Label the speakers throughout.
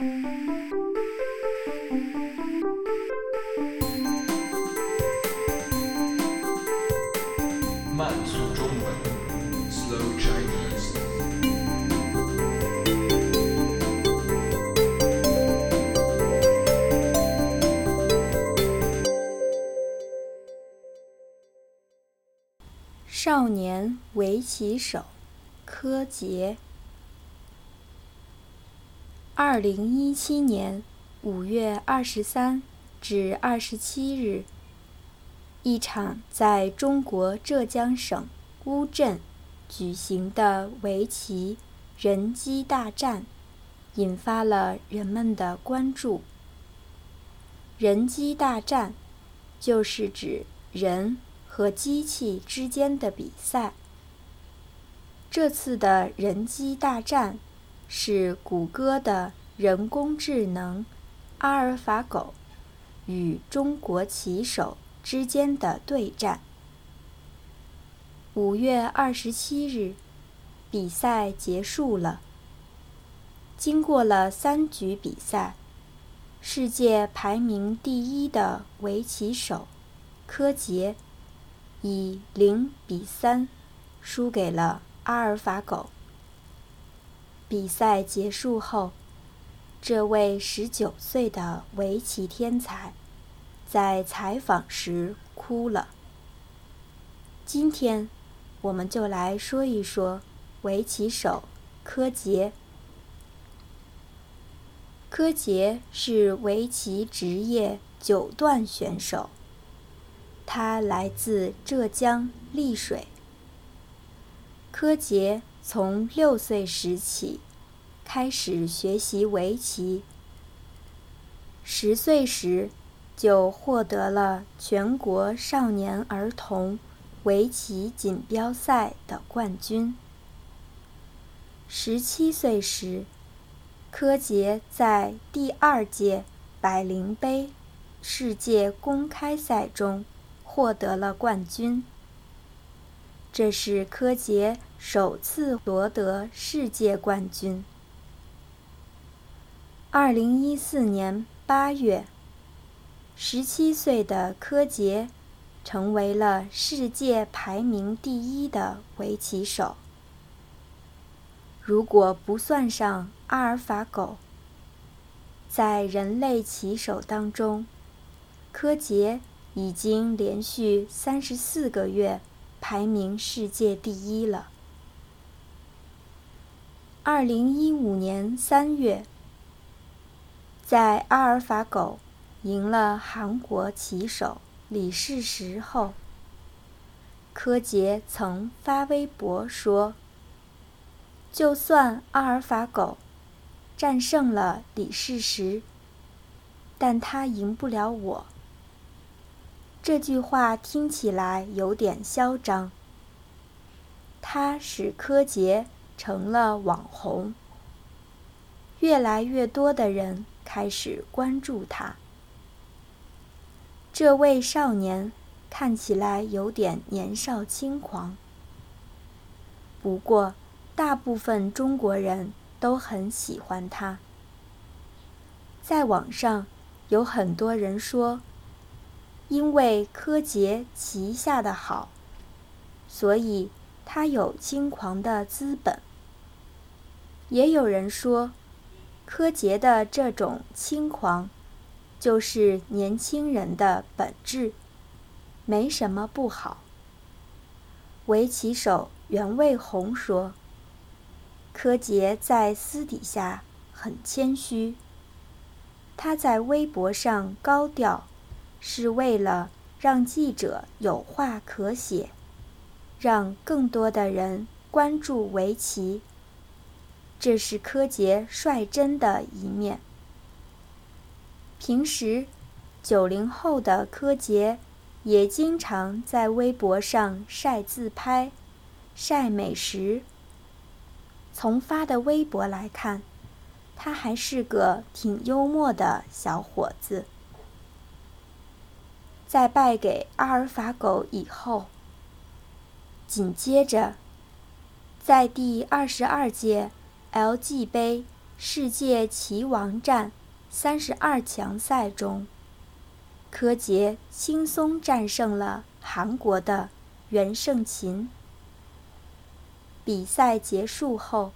Speaker 1: 慢速中文，Slow Chinese。
Speaker 2: 少年围棋手柯洁。二零一七年五月二十三至二十七日，一场在中国浙江省乌镇举行的围棋人机大战，引发了人们的关注。人机大战就是指人和机器之间的比赛。这次的人机大战是谷歌的人工智能阿尔法狗与中国棋手之间的对战。五月二十七日，比赛结束了。经过了三局比赛，世界排名第一的围棋手柯洁以零比三输给了阿尔法狗。比赛结束后，这位十九岁的围棋天才在采访时哭了。今天，我们就来说一说围棋手柯洁。柯洁是围棋职业九段选手，他来自浙江丽水。柯洁从六岁时起开始学习围棋，十岁时就获得了全国少年儿童围棋锦标赛的冠军。十七岁时，柯洁在第二届百灵杯世界公开赛中获得了冠军。这是柯洁首次夺得世界冠军。二零一四年八月，十七岁的柯洁成为了世界排名第一的围棋手。如果不算上阿尔法狗，在人类棋手当中，柯洁已经连续三十四个月排名世界第一了。二零一五年三月，在阿尔法狗赢了韩国棋手李世石后，柯洁曾发微博说。就算阿尔法狗战胜了李世石，但他赢不了我。这句话听起来有点嚣张。他使柯洁成了网红，越来越多的人开始关注他。这位少年看起来有点年少轻狂，不过。大部分中国人都很喜欢他。在网上，有很多人说，因为柯洁棋下的好，所以他有轻狂的资本。也有人说，柯洁的这种轻狂，就是年轻人的本质，没什么不好。围棋手袁卫红说。柯洁在私底下很谦虚。他在微博上高调，是为了让记者有话可写，让更多的人关注围棋。这是柯洁率真的一面。平时，九零后的柯洁也经常在微博上晒自拍、晒美食。从发的微博来看，他还是个挺幽默的小伙子。在败给阿尔法狗以后，紧接着，在第二十二届 LG 杯世界棋王战三十二强赛中，柯洁轻松战胜了韩国的袁胜琴。比赛结束后，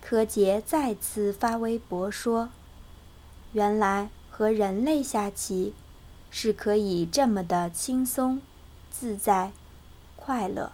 Speaker 2: 柯洁再次发微博说：“原来和人类下棋，是可以这么的轻松、自在、快乐。”